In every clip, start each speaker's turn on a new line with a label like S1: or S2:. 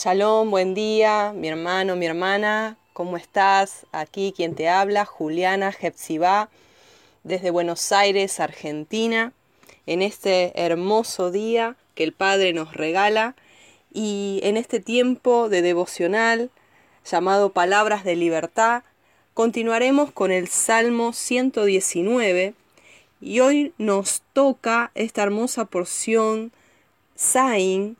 S1: Shalom, buen día, mi hermano, mi hermana, ¿cómo estás? Aquí quien te habla, Juliana Jepsibá, desde Buenos Aires, Argentina, en este hermoso día que el Padre nos regala y en este tiempo de devocional llamado Palabras de Libertad, continuaremos con el Salmo 119 y hoy nos toca esta hermosa porción Sain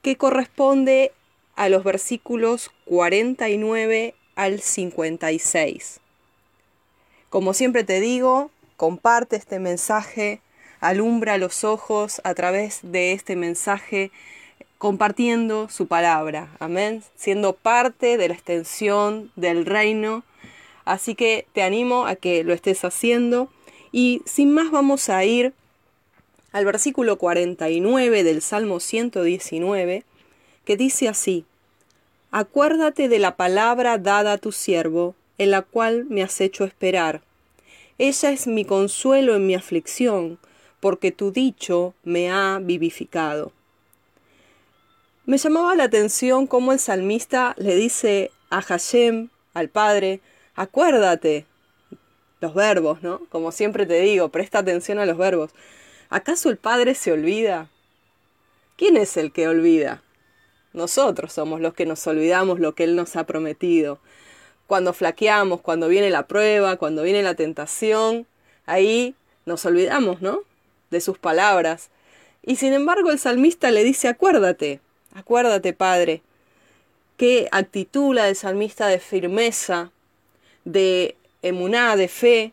S1: que corresponde a los versículos 49 al 56. Como siempre te digo, comparte este mensaje, alumbra los ojos a través de este mensaje, compartiendo su palabra, amén, siendo parte de la extensión del reino. Así que te animo a que lo estés haciendo y sin más vamos a ir al versículo 49 del Salmo 119 que dice así, Acuérdate de la palabra dada a tu siervo, en la cual me has hecho esperar. Ella es mi consuelo en mi aflicción, porque tu dicho me ha vivificado. Me llamaba la atención cómo el salmista le dice a Hashem, al Padre, acuérdate. Los verbos, ¿no? Como siempre te digo, presta atención a los verbos. ¿Acaso el Padre se olvida? ¿Quién es el que olvida? Nosotros somos los que nos olvidamos lo que Él nos ha prometido. Cuando flaqueamos, cuando viene la prueba, cuando viene la tentación, ahí nos olvidamos, ¿no? De sus palabras. Y sin embargo el salmista le dice, acuérdate, acuérdate, Padre. Qué actitud la del salmista de firmeza, de emuná, de fe.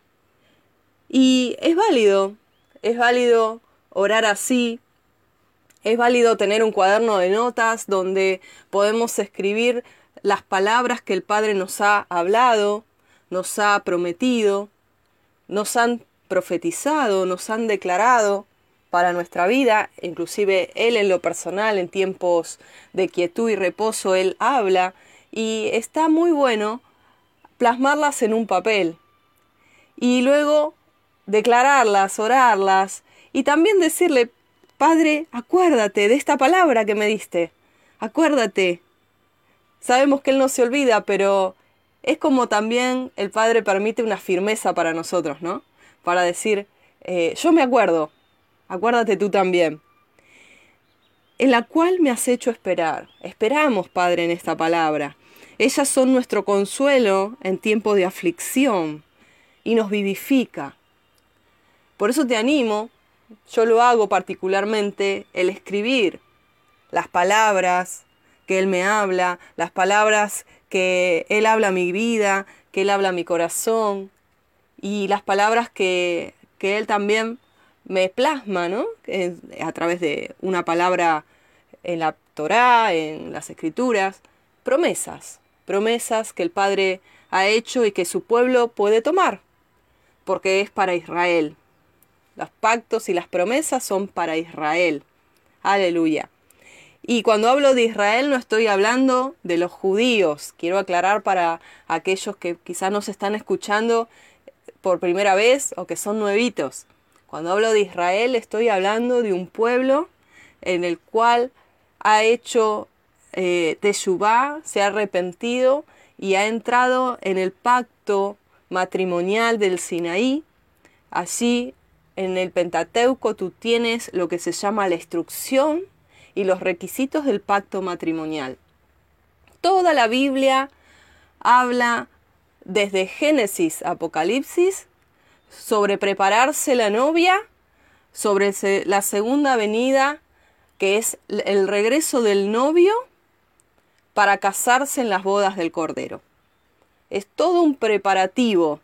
S1: Y es válido, es válido orar así, es válido tener un cuaderno de notas donde podemos escribir las palabras que el Padre nos ha hablado, nos ha prometido, nos han profetizado, nos han declarado para nuestra vida, inclusive Él en lo personal, en tiempos de quietud y reposo, Él habla y está muy bueno plasmarlas en un papel y luego declararlas, orarlas y también decirle, Padre, acuérdate de esta palabra que me diste. Acuérdate. Sabemos que Él no se olvida, pero es como también el Padre permite una firmeza para nosotros, ¿no? Para decir, eh, yo me acuerdo, acuérdate tú también. En la cual me has hecho esperar. Esperamos, Padre, en esta palabra. Ellas son nuestro consuelo en tiempo de aflicción y nos vivifica. Por eso te animo yo lo hago particularmente, el escribir las palabras que Él me habla, las palabras que Él habla a mi vida, que Él habla a mi corazón, y las palabras que, que Él también me plasma, ¿no? A través de una palabra en la Torá, en las Escrituras, promesas, promesas que el Padre ha hecho y que su pueblo puede tomar, porque es para Israel, los pactos y las promesas son para Israel. Aleluya. Y cuando hablo de Israel no estoy hablando de los judíos. Quiero aclarar para aquellos que quizás nos están escuchando por primera vez o que son nuevitos. Cuando hablo de Israel estoy hablando de un pueblo en el cual ha hecho eh, Teshuvah, se ha arrepentido y ha entrado en el pacto matrimonial del Sinaí. Allí en el Pentateuco tú tienes lo que se llama la instrucción y los requisitos del pacto matrimonial. Toda la Biblia habla desde Génesis Apocalipsis sobre prepararse la novia, sobre la segunda venida, que es el regreso del novio para casarse en las bodas del Cordero. Es todo un preparativo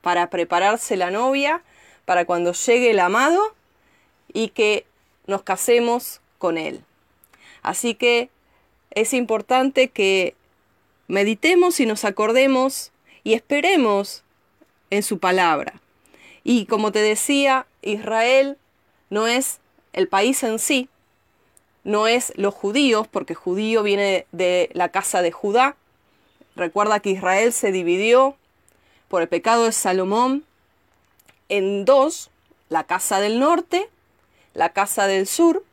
S1: para prepararse la novia para cuando llegue el amado y que nos casemos con él. Así que es importante que meditemos y nos acordemos y esperemos en su palabra. Y como te decía, Israel no es el país en sí, no es los judíos, porque judío viene de la casa de Judá. Recuerda que Israel se dividió por el pecado de Salomón en dos, la casa del norte, la casa del sur.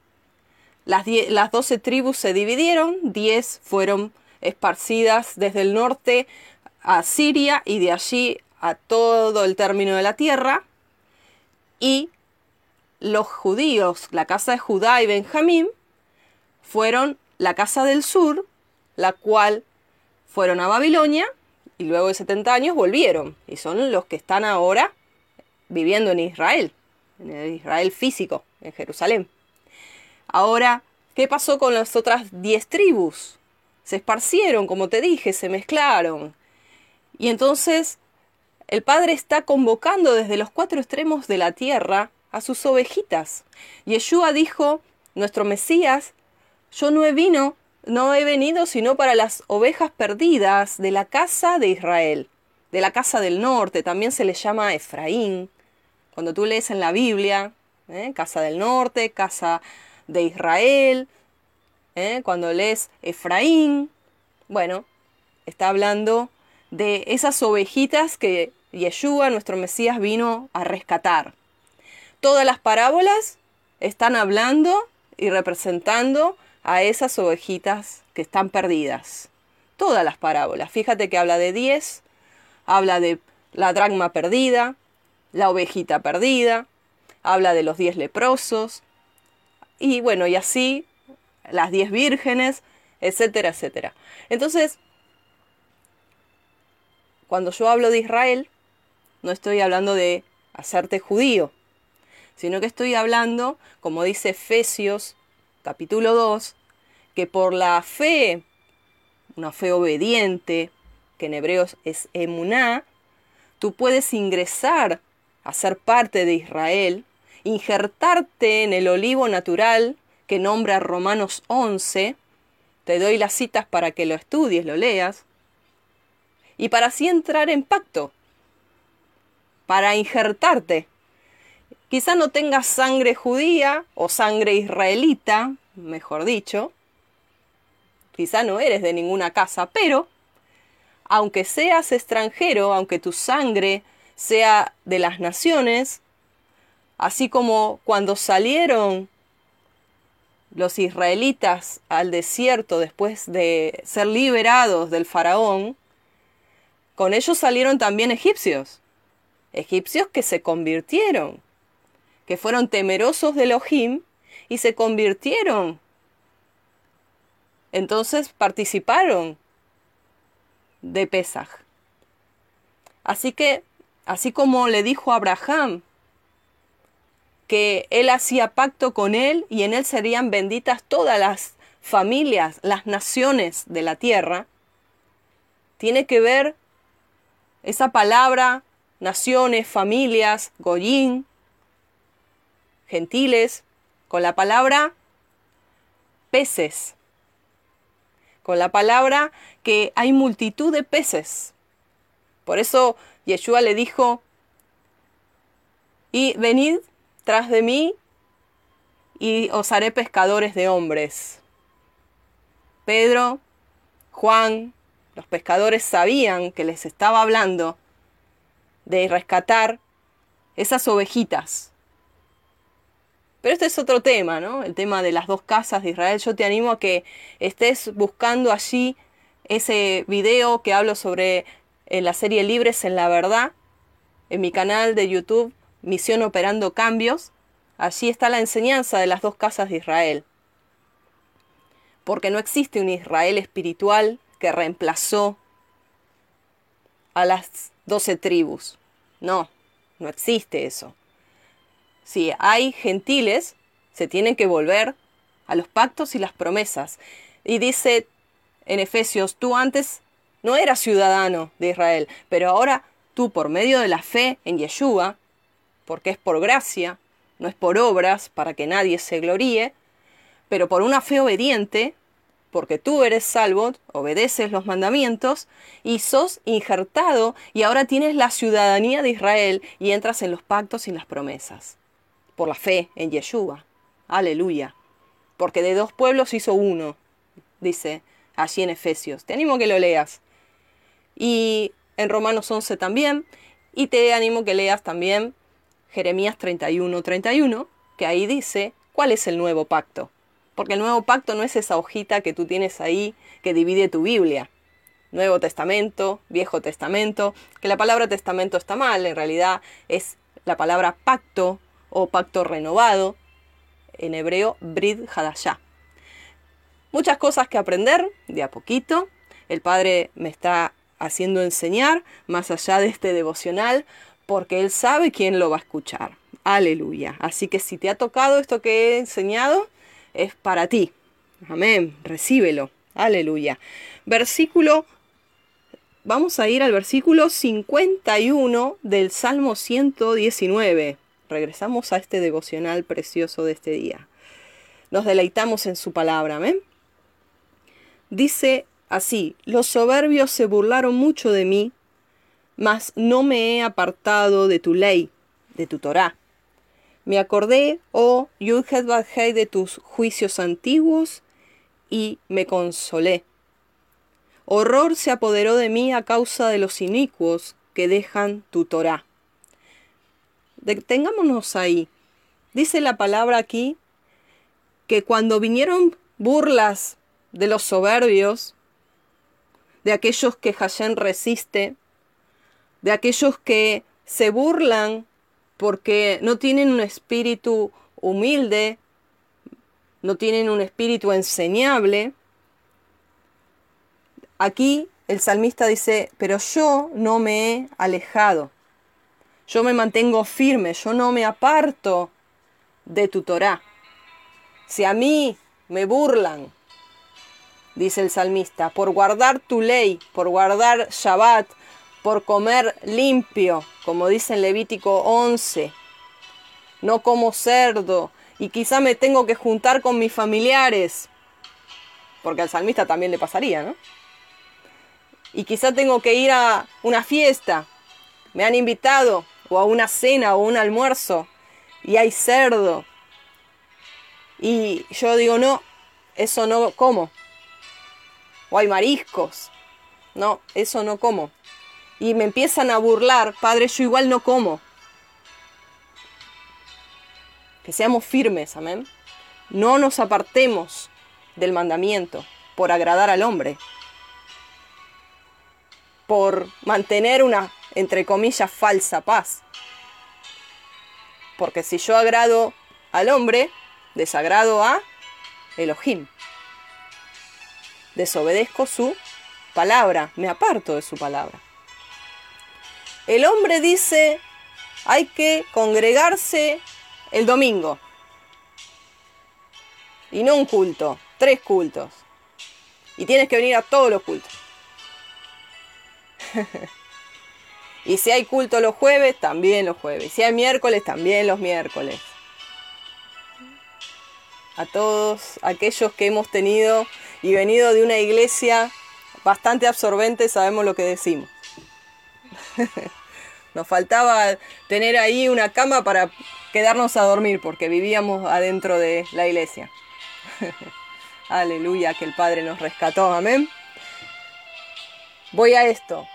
S1: las, las 12 tribus se dividieron, 10 fueron esparcidas desde el norte a Siria y de allí a todo el término de la tierra. Y los judíos, la casa de Judá y Benjamín, fueron la casa del sur, la cual fueron a Babilonia y luego de 70 años volvieron. Y son los que están ahora viviendo en Israel, en el Israel físico, en Jerusalén. Ahora, ¿qué pasó con las otras 10 tribus? Se esparcieron, como te dije, se mezclaron. Y entonces el Padre está convocando desde los cuatro extremos de la tierra a sus ovejitas. Yeshua dijo, nuestro Mesías, yo no he vino, no he venido sino para las ovejas perdidas de la casa de Israel, de la casa del norte, también se le llama Efraín. Cuando tú lees en la Biblia, ¿eh? casa del norte, casa de Israel, ¿eh? cuando lees Efraín, bueno, está hablando de esas ovejitas que Yeshua, nuestro Mesías, vino a rescatar. Todas las parábolas están hablando y representando a esas ovejitas que están perdidas. Todas las parábolas. Fíjate que habla de diez, habla de la dracma perdida, la ovejita perdida, habla de los diez leprosos, y bueno, y así las diez vírgenes, etcétera, etcétera. Entonces, cuando yo hablo de Israel, no estoy hablando de hacerte judío, sino que estoy hablando, como dice Efesios capítulo 2, que por la fe, una fe obediente, que en hebreos es emuná, tú puedes ingresar a ser parte de Israel, injertarte en el olivo natural que nombra Romanos 11, te doy las citas para que lo estudies, lo leas, y para así entrar en pacto, para injertarte Quizá no tengas sangre judía o sangre israelita, mejor dicho. Quizá no eres de ninguna casa, pero aunque seas extranjero, aunque tu sangre sea de las naciones, así como cuando salieron los israelitas al desierto después de ser liberados del faraón, con ellos salieron también egipcios, egipcios que se convirtieron que fueron temerosos de Elohim y se convirtieron. Entonces participaron de Pesaj. Así que, así como le dijo a Abraham que él hacía pacto con él y en él serían benditas todas las familias, las naciones de la tierra, tiene que ver esa palabra, naciones, familias, goyín, gentiles, con la palabra peces, con la palabra que hay multitud de peces. Por eso Yeshua le dijo, y venid tras de mí y os haré pescadores de hombres. Pedro, Juan, los pescadores sabían que les estaba hablando de rescatar esas ovejitas pero este es otro tema, ¿no? El tema de las dos casas de Israel. Yo te animo a que estés buscando allí ese video que hablo sobre en la serie Libres en la Verdad, en mi canal de YouTube, Misión Operando Cambios. Allí está la enseñanza de las dos casas de Israel. Porque no existe un Israel espiritual que reemplazó a las doce tribus. No, no existe eso si hay gentiles, se tienen que volver a los pactos y las promesas. Y dice en Efesios, tú antes no eras ciudadano de Israel, pero ahora tú por medio de la fe en Yeshua, porque es por gracia, no es por obras para que nadie se gloríe, pero por una fe obediente, porque tú eres salvo, obedeces los mandamientos y sos injertado y ahora tienes la ciudadanía de Israel y entras en los pactos y las promesas por la fe en Yeshua. Aleluya. Porque de dos pueblos hizo uno, dice allí en Efesios. Te animo a que lo leas. Y en Romanos 11 también. Y te animo que leas también Jeremías 31, 31, que ahí dice cuál es el nuevo pacto. Porque el nuevo pacto no es esa hojita que tú tienes ahí que divide tu Biblia. Nuevo Testamento, Viejo Testamento, que la palabra testamento está mal, en realidad es la palabra pacto o pacto renovado, en hebreo Brid Hadashah. Muchas cosas que aprender de a poquito. El Padre me está haciendo enseñar más allá de este devocional porque Él sabe quién lo va a escuchar. Aleluya. Así que si te ha tocado esto que he enseñado, es para ti. Amén. Recíbelo. Aleluya. Versículo. Vamos a ir al versículo 51 del Salmo 119. Regresamos a este devocional precioso de este día. Nos deleitamos en su palabra. Amén. Dice así, los soberbios se burlaron mucho de mí, mas no me he apartado de tu ley, de tu Torah. Me acordé, oh Yudhet de tus juicios antiguos y me consolé. Horror se apoderó de mí a causa de los inicuos que dejan tu Torah. Detengámonos ahí. Dice la palabra aquí que cuando vinieron burlas de los soberbios, de aquellos que Hashem resiste, de aquellos que se burlan porque no tienen un espíritu humilde, no tienen un espíritu enseñable. Aquí el salmista dice, pero yo no me he alejado, yo me mantengo firme, yo no me aparto de tu Torah. Si a mí me burlan, dice el salmista, por guardar tu ley, por guardar Shabbat, por comer limpio, como dice en Levítico 11. No como cerdo y quizá me tengo que juntar con mis familiares, porque al salmista también le pasaría, ¿no? Y quizá tengo que ir a una fiesta, me han invitado, o a una cena o un almuerzo, y hay cerdo. Y yo digo, no, eso no como. O hay mariscos. No, eso no como y me empiezan a burlar, Padre, yo igual no como. Que seamos firmes, amén. No nos apartemos del mandamiento por agradar al hombre, por mantener una, entre comillas, falsa paz. Porque si yo agrado al hombre, desagrado a Elohim. Desobedezco su palabra, me aparto de su palabra. El hombre dice, hay que congregarse el domingo. Y no un culto, tres cultos. Y tienes que venir a todos los cultos. y si hay culto los jueves, también los jueves. Y si hay miércoles, también los miércoles. A todos aquellos que hemos tenido y venido de una iglesia bastante absorbente, sabemos lo que decimos. Nos faltaba tener ahí una cama para quedarnos a dormir porque vivíamos adentro de la iglesia. Aleluya, que el Padre nos rescató, amén. Voy a esto.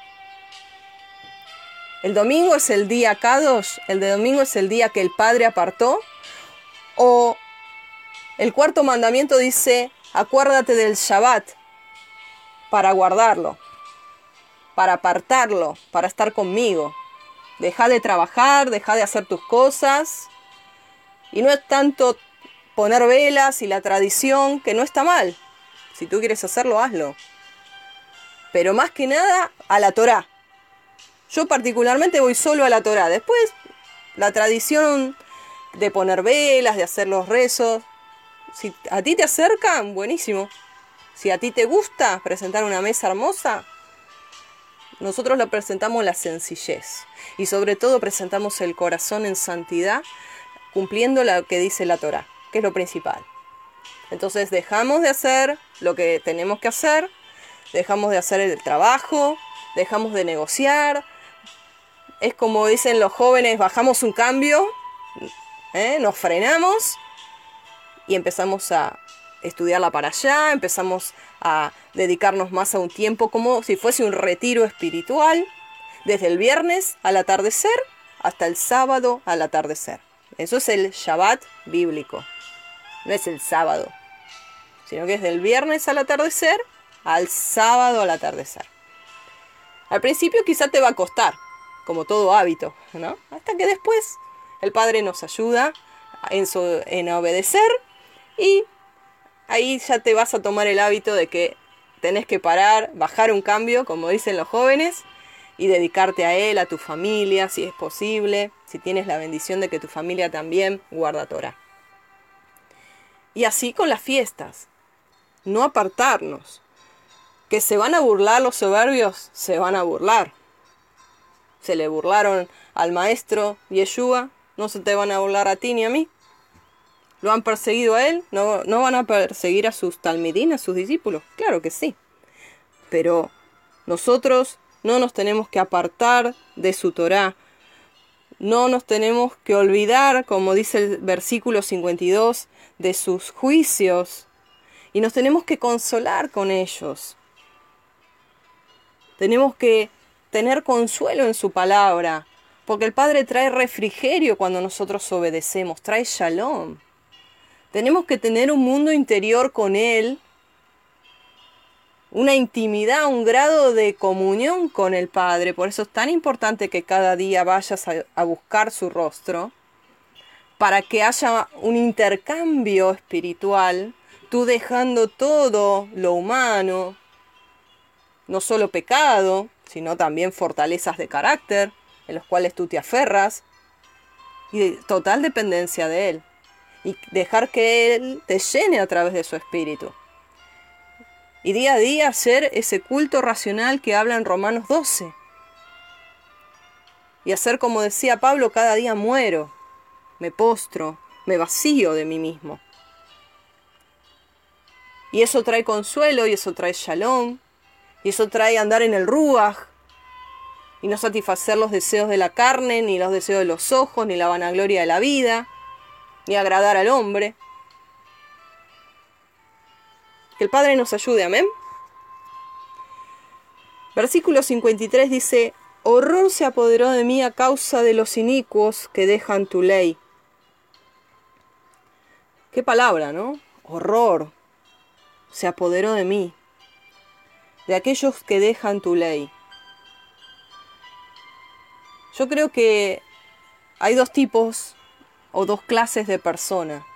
S1: El domingo es el día Kadosh, el de domingo es el día que el Padre apartó. O el cuarto mandamiento dice, acuérdate del Shabbat para guardarlo, para apartarlo, para estar conmigo. Deja de trabajar, deja de hacer tus cosas. Y no es tanto poner velas y la tradición, que no está mal. Si tú quieres hacerlo, hazlo. Pero más que nada a la Torah. Yo particularmente voy solo a la Torah. Después, la tradición de poner velas, de hacer los rezos. Si a ti te acercan, buenísimo. Si a ti te gusta presentar una mesa hermosa, nosotros le presentamos la sencillez y sobre todo presentamos el corazón en santidad, cumpliendo lo que dice la Torah, que es lo principal. Entonces dejamos de hacer lo que tenemos que hacer, dejamos de hacer el trabajo, dejamos de negociar. Es como dicen los jóvenes, bajamos un cambio, ¿eh? nos frenamos y empezamos a estudiarla para allá, empezamos a dedicarnos más a un tiempo como si fuese un retiro espiritual, desde el viernes al atardecer hasta el sábado al atardecer. Eso es el Shabbat bíblico, no es el sábado. sino que es del viernes al atardecer al sábado al atardecer. Al principio quizá te va a costar, como todo hábito, ¿no? Hasta que después el Padre nos ayuda en, en obedecer y ahí ya te vas a tomar el hábito de que tenés que parar, bajar un cambio, como dicen los jóvenes, y dedicarte a Él, a tu familia, si es posible, si tienes la bendición de que tu familia también guarda Torah. Y así con las fiestas, no apartarnos. Que se van a burlar los soberbios, se van a burlar. Se le burlaron al maestro Yeshua, no se te van a burlar a ti ni a mí. ¿Lo han perseguido a él? ¿No, no van a perseguir a sus talmidín, a sus discípulos? Claro que sí. Pero nosotros no nos tenemos que apartar de su Torah. No nos tenemos que olvidar, como dice el versículo 52, de sus juicios. Y nos tenemos que consolar con ellos. Tenemos que tener consuelo en su palabra, porque el Padre trae refrigerio cuando nosotros obedecemos, trae shalom. Tenemos que tener un mundo interior con Él una intimidad, un grado de comunión con el Padre. Por eso es tan importante que cada día vayas a, buscar su rostro, para que haya un intercambio espiritual, tú dejando todo lo humano, no solo pecado, sino también fortalezas de carácter, en los cuales tú te aferras, y total dependencia de Él, y dejar que Él te llene a través de su espíritu y día a día hacer ese culto racional que habla en Romanos 12. Y hacer como decía Pablo, cada día muero, me postro, me vacío de mí mismo. Y eso trae consuelo, y eso trae shalom, y eso trae andar en el ruach, y no satisfacer los deseos de la carne, ni los deseos de los ojos, ni la vanagloria de la vida, ni agradar al hombre. Que el Padre nos ayude, amén. Versículo 53 dice, Horror se apoderó de mí a causa de los inicuos que dejan tu ley. Qué palabra, ¿no? Horror se apoderó de mí, de aquellos que dejan tu ley. Yo creo que hay dos tipos o dos clases de persona.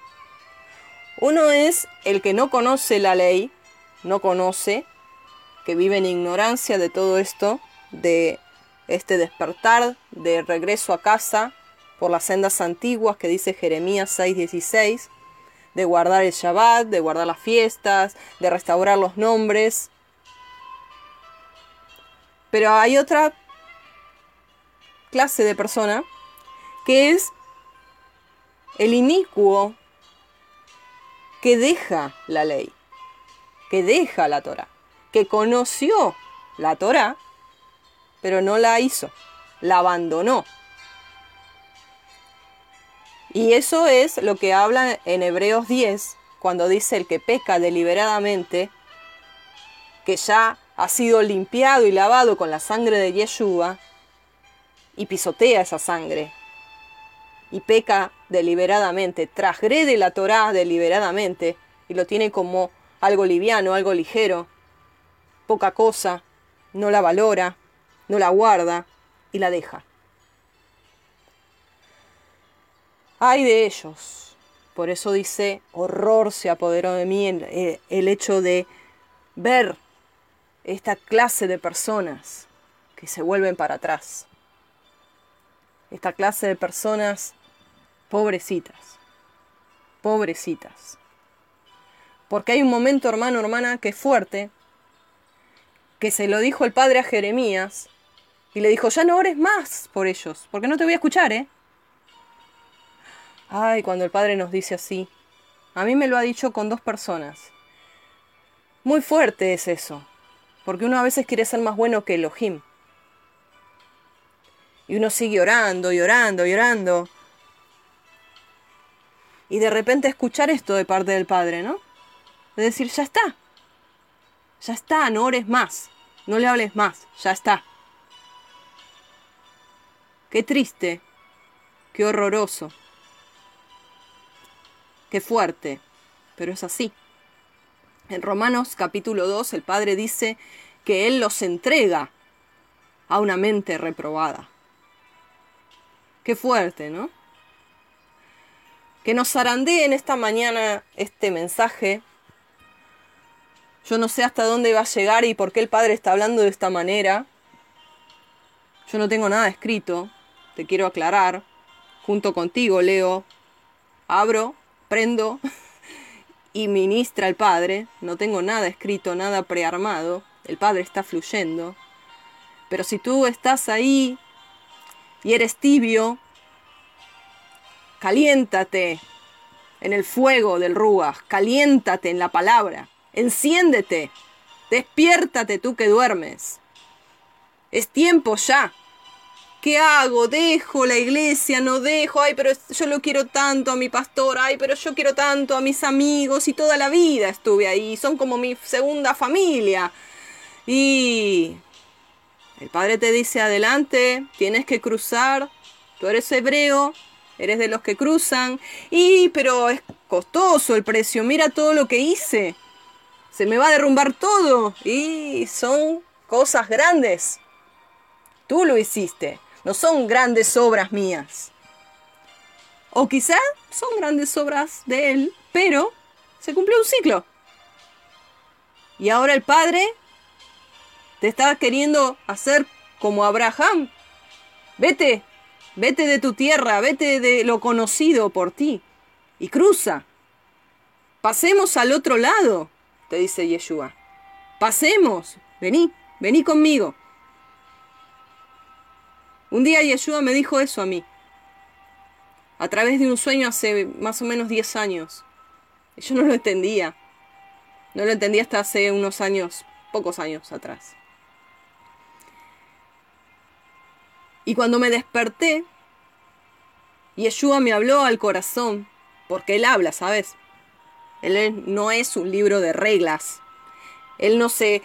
S1: Uno es el que no conoce la ley, no conoce, que vive en ignorancia de todo esto, de este despertar, de regreso a casa por las sendas antiguas que dice Jeremías 6:16, de guardar el Shabbat, de guardar las fiestas, de restaurar los nombres. Pero hay otra clase de persona que es el inicuo que deja la ley, que deja la Torah, que conoció la Torah, pero no la hizo, la abandonó. Y eso es lo que habla en Hebreos 10, cuando dice el que peca deliberadamente, que ya ha sido limpiado y lavado con la sangre de Yeshua, y pisotea esa sangre, y peca deliberadamente, transgrede la Torá deliberadamente y lo tiene como algo liviano, algo ligero, poca cosa, no la valora, no la guarda y la deja. Ay de ellos. Por eso dice, horror se apoderó de mí eh, el hecho de ver esta clase de personas que se vuelven para atrás. Esta clase de personas Pobrecitas. Pobrecitas. Porque hay un momento, hermano, hermana, que es fuerte, que se lo dijo el padre a Jeremías, y le dijo, ya no ores más por ellos, porque no te voy a escuchar, ¿eh? Ay, cuando el padre nos dice así. A mí me lo ha dicho con dos personas. Muy fuerte es eso, porque uno a veces quiere ser más bueno que Elohim. Y uno sigue orando y orando y orando y de repente escuchar esto de parte del Padre, ¿no? De decir, ya está, ya está, no ores más, no le hables más, ya está. Qué triste, qué horroroso, qué fuerte, pero es así. En Romanos capítulo 2 el Padre dice que Él los entrega a una mente reprobada. Qué fuerte, ¿no? Que nos zarandee en esta mañana este mensaje. Yo no sé hasta dónde va a llegar y por qué el Padre está hablando de esta manera. Yo no tengo nada escrito, te quiero aclarar. Junto contigo, Leo, abro, prendo y ministra el Padre. No tengo nada escrito, nada prearmado. El Padre está fluyendo. Pero si tú estás ahí y eres tibio, caliéntate en el fuego del Ruach, caliéntate en la palabra, enciéndete, despiértate tú que duermes. Es tiempo ya ¿Qué hago? ¿Dejo la iglesia? ¿No dejo? Ay, pero yo lo quiero tanto a mi pastor. Ay, pero yo quiero tanto a mis amigos y toda la vida estuve ahí. Son como mi segunda familia. Y el padre te dice, adelante, tienes que cruzar. Tú eres hebreo, eres de los que cruzan. Y, pero es costoso el precio. Mira todo lo que hice. Se me va a derrumbar todo. Y son cosas grandes. Tú lo hiciste no son grandes obras mías. O quizá son grandes obras de Él, pero se cumplió un ciclo. Y ahora el Padre te está queriendo hacer como Abraham. Vete, vete de tu tierra, vete de lo conocido por ti y cruza. Pasemos al otro lado, te dice Yeshua. Pasemos, vení, vení conmigo. Un día Yeshua me dijo eso a mí, a través de un sueño hace más o menos 10 años. Yo no lo entendía. No lo entendía hasta hace unos años, pocos años atrás. Y cuando me desperté, Yeshua me habló al corazón, porque Él habla, ¿sabes? Él no es un libro de reglas. Él no se...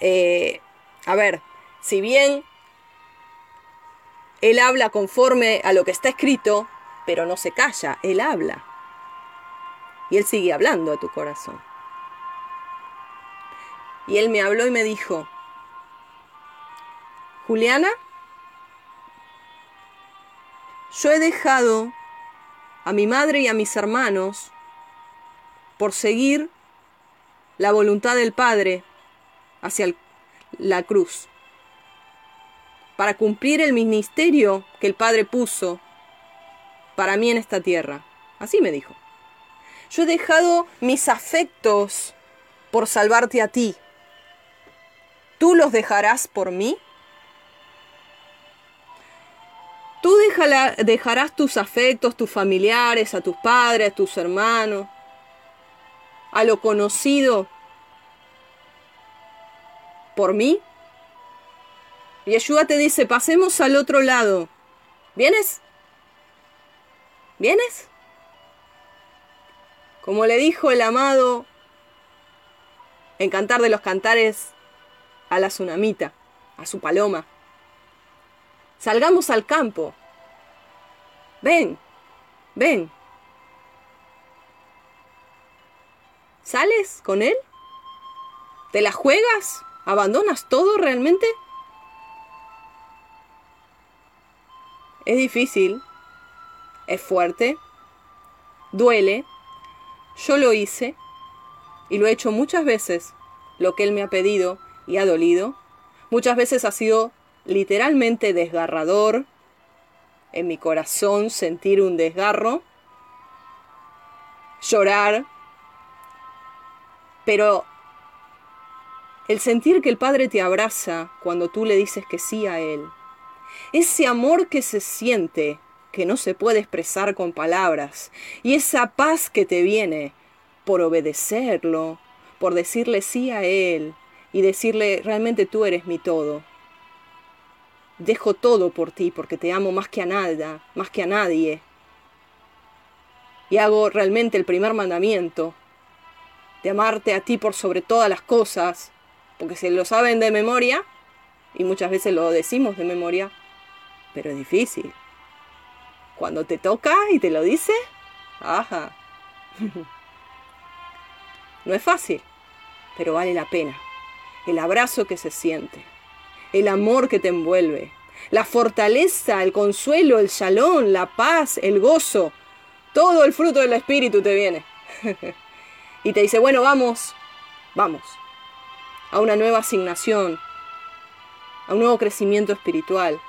S1: Eh, a ver, si bien él habla conforme a lo que está escrito, pero no se calla, Él habla. Y Él sigue hablando a tu corazón. Y Él me habló y me dijo, Juliana, yo he dejado a mi madre y a mis hermanos por seguir la voluntad del Padre hacia la cruz para cumplir el ministerio que el Padre puso para mí en esta tierra. Así me dijo. Yo he dejado mis afectos por salvarte a ti. ¿Tú los dejarás por mí? Tú dejarás tus afectos, tus familiares, a tus padres, a tus hermanos, a lo conocido por mí. Y Yeshua te dice, pasemos al otro lado. ¿Vienes? ¿Vienes? Como le dijo el amado en Cantar de los Cantares a la tsunamita, a su paloma. Salgamos al campo. Ven, ven. ¿Sales con él? ¿Te la juegas? ¿Abandonas todo realmente? Es difícil, es fuerte, duele. Yo lo hice y lo he hecho muchas veces, lo que Él me ha pedido y ha dolido. Muchas veces ha sido literalmente desgarrador en mi corazón sentir un desgarro, llorar, pero el sentir que el Padre te abraza cuando tú le dices que sí a Él, ese amor que se siente, que no se puede expresar con palabras, y esa paz que te viene por obedecerlo, por decirle sí a Él y decirle realmente tú eres mi todo. Dejo todo por ti porque te amo más que a nada, más que a nadie. Y hago realmente el primer mandamiento, de amarte a ti por sobre todas las cosas, porque se lo saben de memoria, y muchas veces lo decimos de memoria, pero es difícil. Cuando te toca y te lo dice, ajá. No es fácil, pero vale la pena. El abrazo que se siente, el amor que te envuelve, la fortaleza, el consuelo, el shalom, la paz, el gozo, todo el fruto del Espíritu te viene. y te dice, bueno, vamos, vamos, a una nueva asignación, a un nuevo crecimiento espiritual.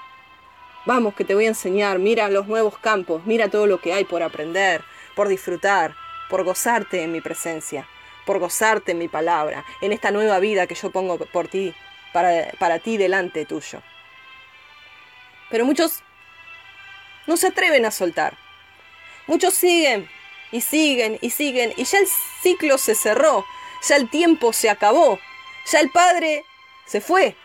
S1: Vamos, que te voy a enseñar, mira los nuevos campos, mira todo lo que hay por aprender, por disfrutar, por gozarte en mi presencia, por gozarte en mi palabra, en esta nueva vida que yo pongo por ti, para, para ti delante tuyo. Pero muchos no se atreven a soltar. Muchos siguen y siguen y siguen y ya el ciclo se cerró, ya el tiempo se acabó, ya el Padre se fue.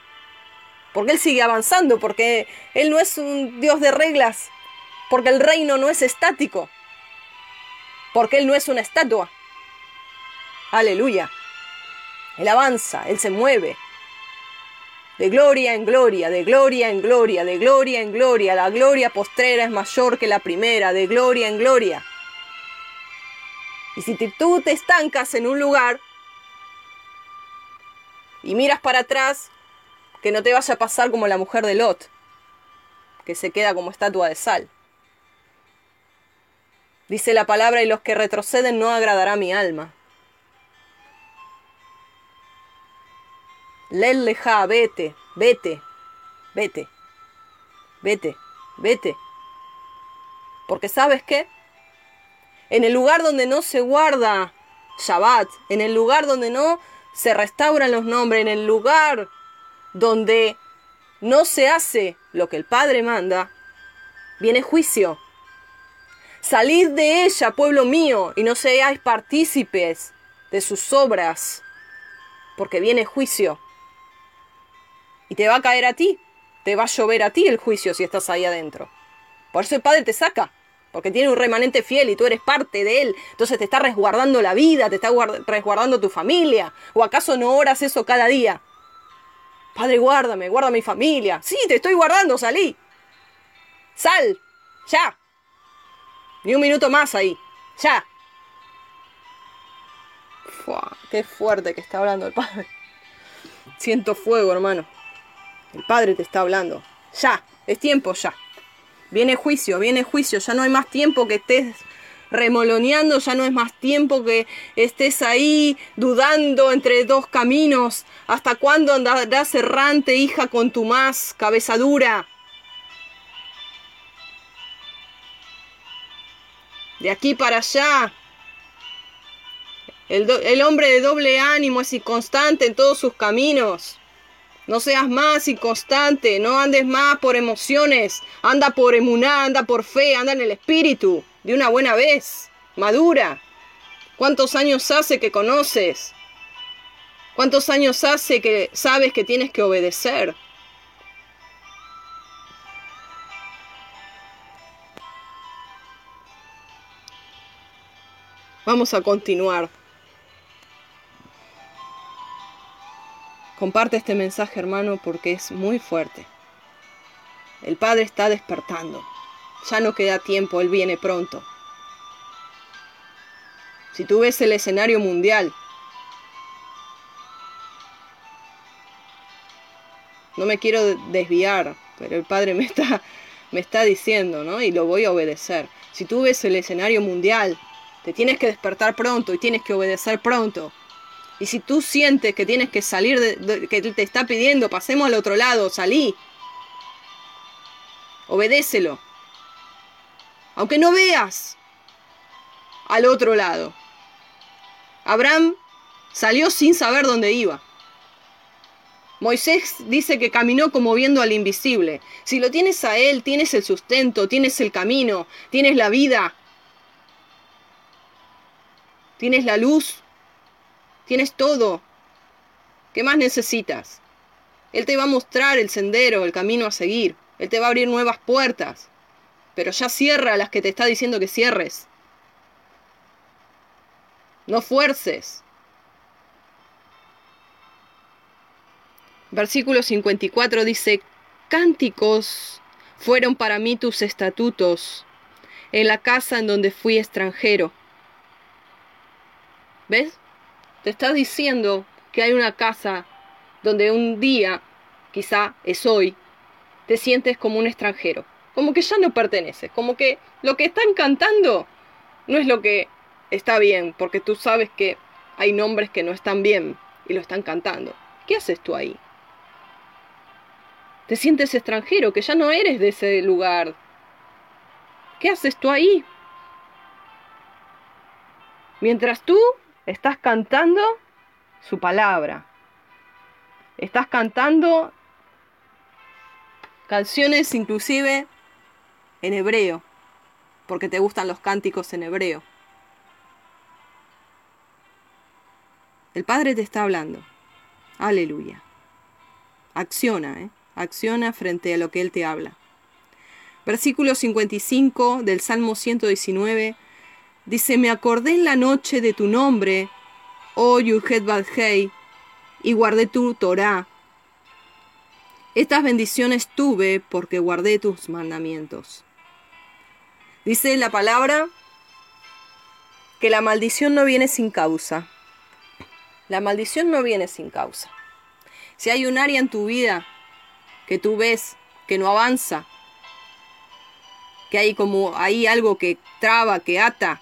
S1: Porque Él sigue avanzando, porque Él no es un Dios de reglas, porque el reino no es estático, porque Él no es una estatua. Aleluya. Él avanza, Él se mueve. De gloria en gloria, de gloria en gloria, de gloria en gloria. La gloria postrera es mayor que la primera, de gloria en gloria. Y si tú te estancas en un lugar y miras para atrás, que no te vaya a pasar como la mujer de Lot, que se queda como estatua de sal. Dice la palabra, y los que retroceden no agradará mi alma. Leleja, vete, vete, vete, vete, vete. Porque sabes qué? En el lugar donde no se guarda Shabbat, en el lugar donde no se restauran los nombres, en el lugar donde no se hace lo que el Padre manda, viene juicio. Salid de ella, pueblo mío, y no seáis partícipes de sus obras, porque viene juicio. Y te va a caer a ti, te va a llover a ti el juicio si estás ahí adentro. Por eso el Padre te saca, porque tiene un remanente fiel y tú eres parte de él. Entonces te está resguardando la vida, te está resguardando tu familia. ¿O acaso no oras eso cada día? Padre, guárdame, guarda mi familia. Sí, te estoy guardando, salí. Sal, ya. Ni un minuto más ahí, ya. qué fuerte que está hablando el Padre. Siento fuego, hermano. El Padre te está hablando. Ya, es tiempo ya. Viene juicio, viene juicio. Ya no hay más tiempo que estés remoloneando, ya no es más tiempo que estés ahí dudando entre dos caminos. ¿Hasta cuándo andarás errante, hija, con tu más cabeza dura? De aquí para allá. El, el hombre de doble ánimo es inconstante en todos sus caminos. No seas más inconstante, no andes más por emociones, anda por emuná, anda por fe, anda en el espíritu, de una buena vez, madura. ¿Cuántos años hace que conoces? ¿Cuántos años hace que sabes que tienes que obedecer? Vamos a continuar. Comparte este mensaje, hermano, porque es muy fuerte. El Padre está despertando. Ya no queda tiempo, Él viene pronto. Si tú ves el escenario mundial, no me quiero desviar, pero el Padre me está, me está diciendo, ¿no? Y lo voy a obedecer. Si tú ves el escenario mundial, te tienes que despertar pronto y tienes que obedecer pronto. Y si tú sientes que tienes que salir, de, que te está pidiendo, pasemos al otro lado, salí. Obedécelo. Aunque no veas al otro lado. Abraham salió sin saber dónde iba. Moisés dice que caminó como viendo al invisible. Si lo tienes a él, tienes el sustento, tienes el camino, tienes la vida, tienes la luz, Tienes todo. ¿Qué más necesitas? Él te va a mostrar el sendero, el camino a seguir. Él te va a abrir nuevas puertas. Pero ya cierra las que te está diciendo que cierres. No fuerces. Versículo 54 dice, Cánticos fueron para mí tus estatutos en la casa en donde fui extranjero. ¿Ves? Te está diciendo que hay una casa donde un día, quizá es hoy, te sientes como un extranjero, como que ya no perteneces, como que lo que están cantando no es lo que está bien, porque tú sabes que hay nombres que no están bien y lo están cantando. ¿Qué haces tú ahí? Te sientes extranjero, que ya no eres de ese lugar. ¿Qué haces tú ahí? Mientras tú estás cantando su palabra. Estás cantando canciones inclusive en hebreo, porque te gustan los cánticos en hebreo. El Padre te está hablando. Aleluya. Acciona, ¿eh? Acciona frente a lo que Él te habla. Versículo 55 del Salmo 119 dice, Me acordé en la noche de tu nombre, oh Yuhet Badhei, y guardé tu Torah. Estas bendiciones tuve porque guardé tus mandamientos. Dice la palabra que la maldición no viene sin causa. La maldición no viene sin causa. Si hay un área en tu vida que tú ves que no avanza, que hay como hay algo que traba, que ata,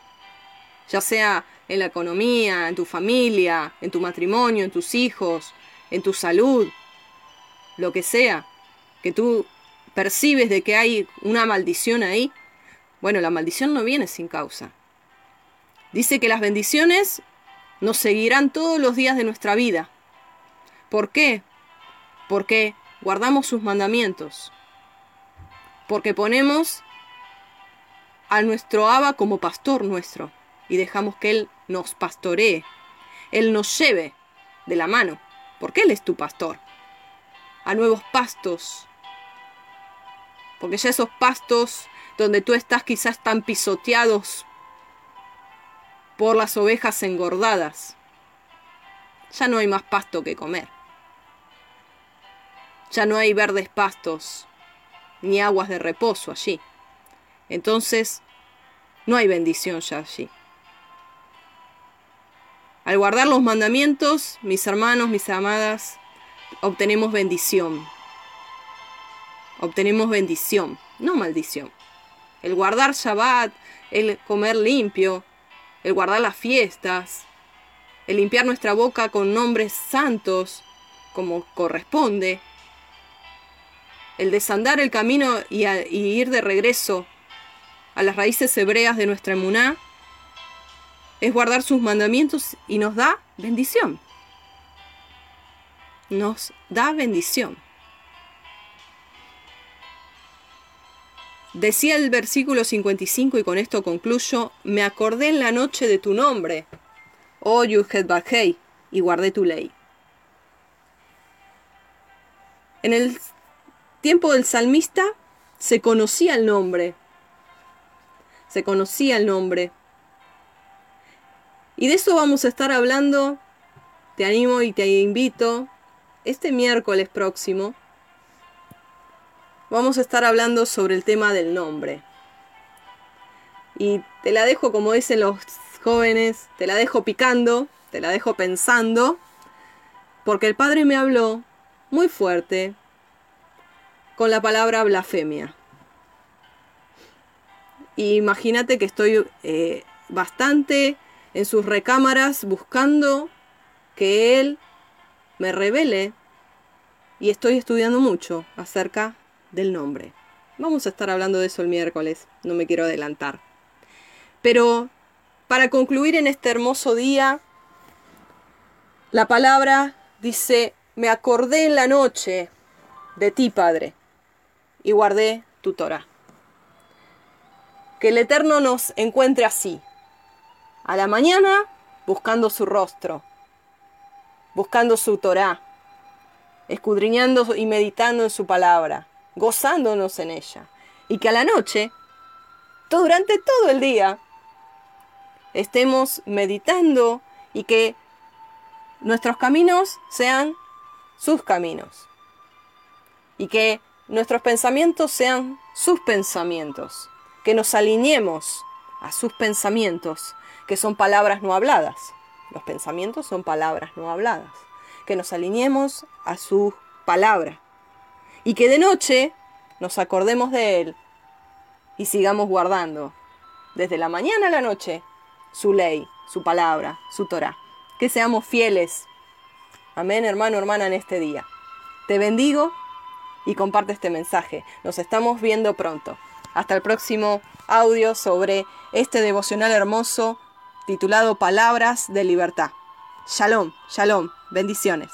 S1: ya sea en la economía, en tu familia, en tu matrimonio, en tus hijos, en tu salud, lo que sea, que tú percibes de que hay una maldición ahí, bueno, la maldición no viene sin causa. Dice que las bendiciones nos seguirán todos los días de nuestra vida. ¿Por qué? Porque guardamos sus mandamientos. Porque ponemos a nuestro Abba como pastor nuestro y dejamos que Él nos pastoree, Él nos lleve de la mano, porque Él es tu pastor, a nuevos pastos, porque ya esos pastos donde tú estás quizás están pisoteados por las ovejas engordadas. Ya no hay más pasto que comer. Ya no hay verdes pastos ni aguas de reposo allí. Entonces, no hay bendición ya allí. Al guardar los mandamientos, mis hermanos, mis amadas, obtenemos bendición. Obtenemos bendición, no maldición. El guardar Shabbat, el comer limpio, el guardar las fiestas, el limpiar nuestra boca con nombres santos, como corresponde, el desandar el camino y, ir de regreso a las raíces hebreas de nuestra emuná, es guardar sus mandamientos y nos da bendición. Nos da bendición. Decía el versículo 55 y con esto concluyo, me acordé en la noche de tu nombre, oh Yuhet y guardé tu ley. En el tiempo del salmista se conocía el nombre, se conocía el nombre y de eso vamos a estar hablando, te animo y te invito, este miércoles próximo. Vamos a estar hablando sobre el tema del nombre. Y te la dejo, como dicen los jóvenes, te la dejo picando, te la dejo pensando, porque el Padre me habló muy fuerte con la palabra blasfemia. Imagínate que estoy eh, bastante en sus recámaras buscando que Él me revele y estoy estudiando mucho acerca del nombre. Vamos a estar hablando de eso el miércoles, no me quiero adelantar. Pero para concluir en este hermoso día, la palabra dice, me acordé en la noche de ti, Padre, y guardé tu Torah. Que el Eterno nos encuentre así, a la mañana buscando su rostro, buscando su Torah, escudriñando y meditando en su palabra, gozándonos en ella. Y que a la noche, todo, durante todo el día, estemos meditando y que nuestros caminos sean sus caminos. Y que nuestros pensamientos sean sus pensamientos. Que nos alineemos a sus pensamientos que son palabras no habladas, Los pensamientos son palabras no habladas. Que nos alineemos a su palabra. Y que de noche nos acordemos de Él y sigamos guardando desde la mañana a la noche su ley, su palabra, su Torah. Que seamos fieles. Amén, hermano, hermana, en este día. Te bendigo y comparte este mensaje. Nos estamos viendo pronto. Hasta el próximo audio sobre este devocional hermoso titulado Palabras de Libertad. Shalom, shalom, bendiciones.